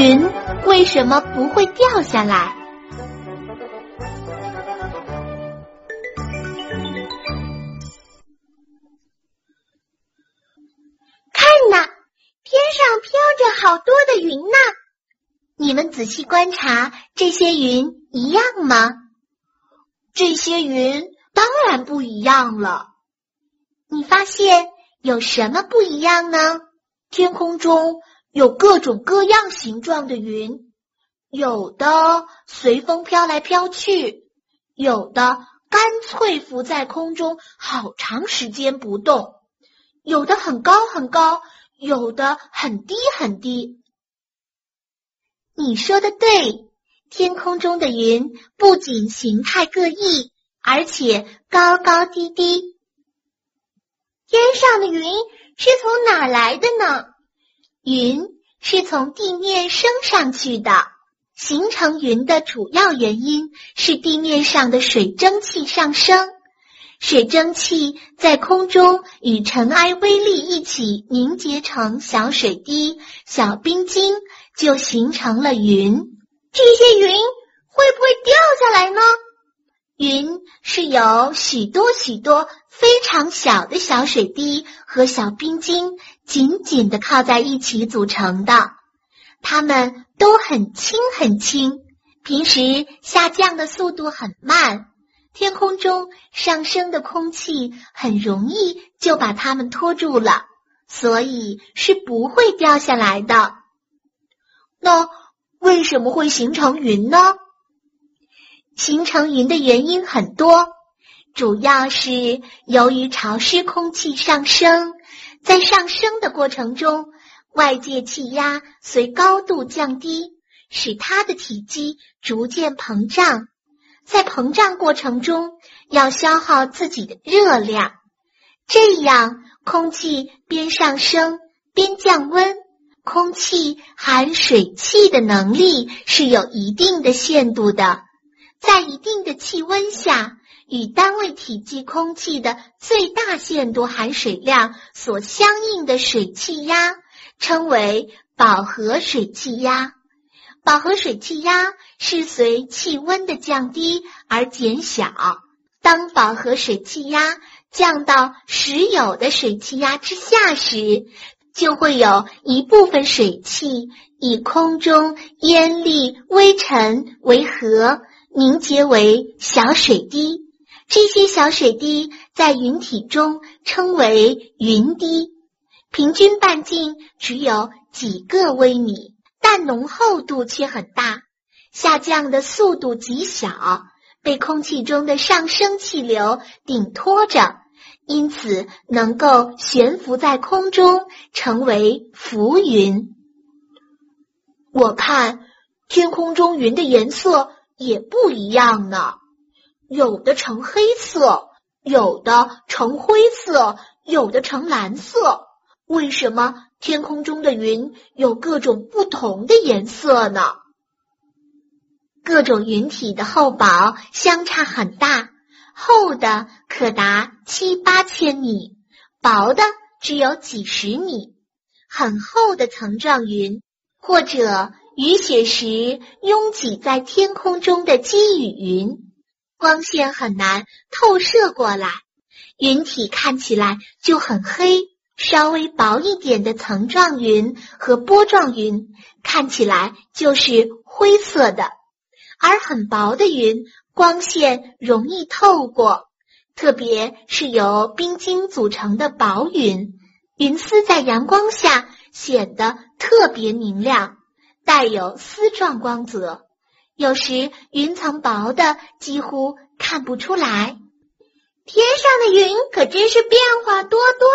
云为什么不会掉下来？看呐，天上飘着好多的云呢。你们仔细观察，这些云一样吗？这些云当然不一样了。你发现有什么不一样呢？天空中有各种各样形状的云，有的随风飘来飘去，有的干脆浮在空中好长时间不动，有的很高很高，有的很低很低。你说的对，天空中的云不仅形态各异，而且高高低低。天上的云。是从哪来的呢？云是从地面升上去的。形成云的主要原因是地面上的水蒸气上升，水蒸气在空中与尘埃微粒一起凝结成小水滴、小冰晶，就形成了云。这些云会不会掉下来呢？云是由许多许多非常小的小水滴和小冰晶紧紧的靠在一起组成的，它们都很轻很轻，平时下降的速度很慢，天空中上升的空气很容易就把它们拖住了，所以是不会掉下来的。那为什么会形成云呢？形成云的原因很多，主要是由于潮湿空气上升，在上升的过程中，外界气压随高度降低，使它的体积逐渐膨胀。在膨胀过程中，要消耗自己的热量，这样空气边上升边降温。空气含水汽的能力是有一定的限度的。在一定的气温下，与单位体积空气的最大限度含水量所相应的水气压称为饱和水气压。饱和水气压是随气温的降低而减小。当饱和水气压降到实有的水气压之下时，就会有一部分水汽以空中烟粒微尘为核。凝结为小水滴，这些小水滴在云体中称为云滴，平均半径只有几个微米，但浓厚度却很大，下降的速度极小，被空气中的上升气流顶托着，因此能够悬浮在空中，成为浮云。我看天空中云的颜色。也不一样呢，有的呈黑色，有的呈灰色，有的呈蓝色。为什么天空中的云有各种不同的颜色呢？各种云体的厚薄相差很大，厚的可达七八千米，薄的只有几十米。很厚的层状云，或者。雨雪时拥挤在天空中的积雨云，光线很难透射过来，云体看起来就很黑。稍微薄一点的层状云和波状云看起来就是灰色的，而很薄的云光线容易透过，特别是由冰晶组成的薄云，云丝在阳光下显得特别明亮。带有丝状光泽，有时云层薄的几乎看不出来。天上的云可真是变化多多！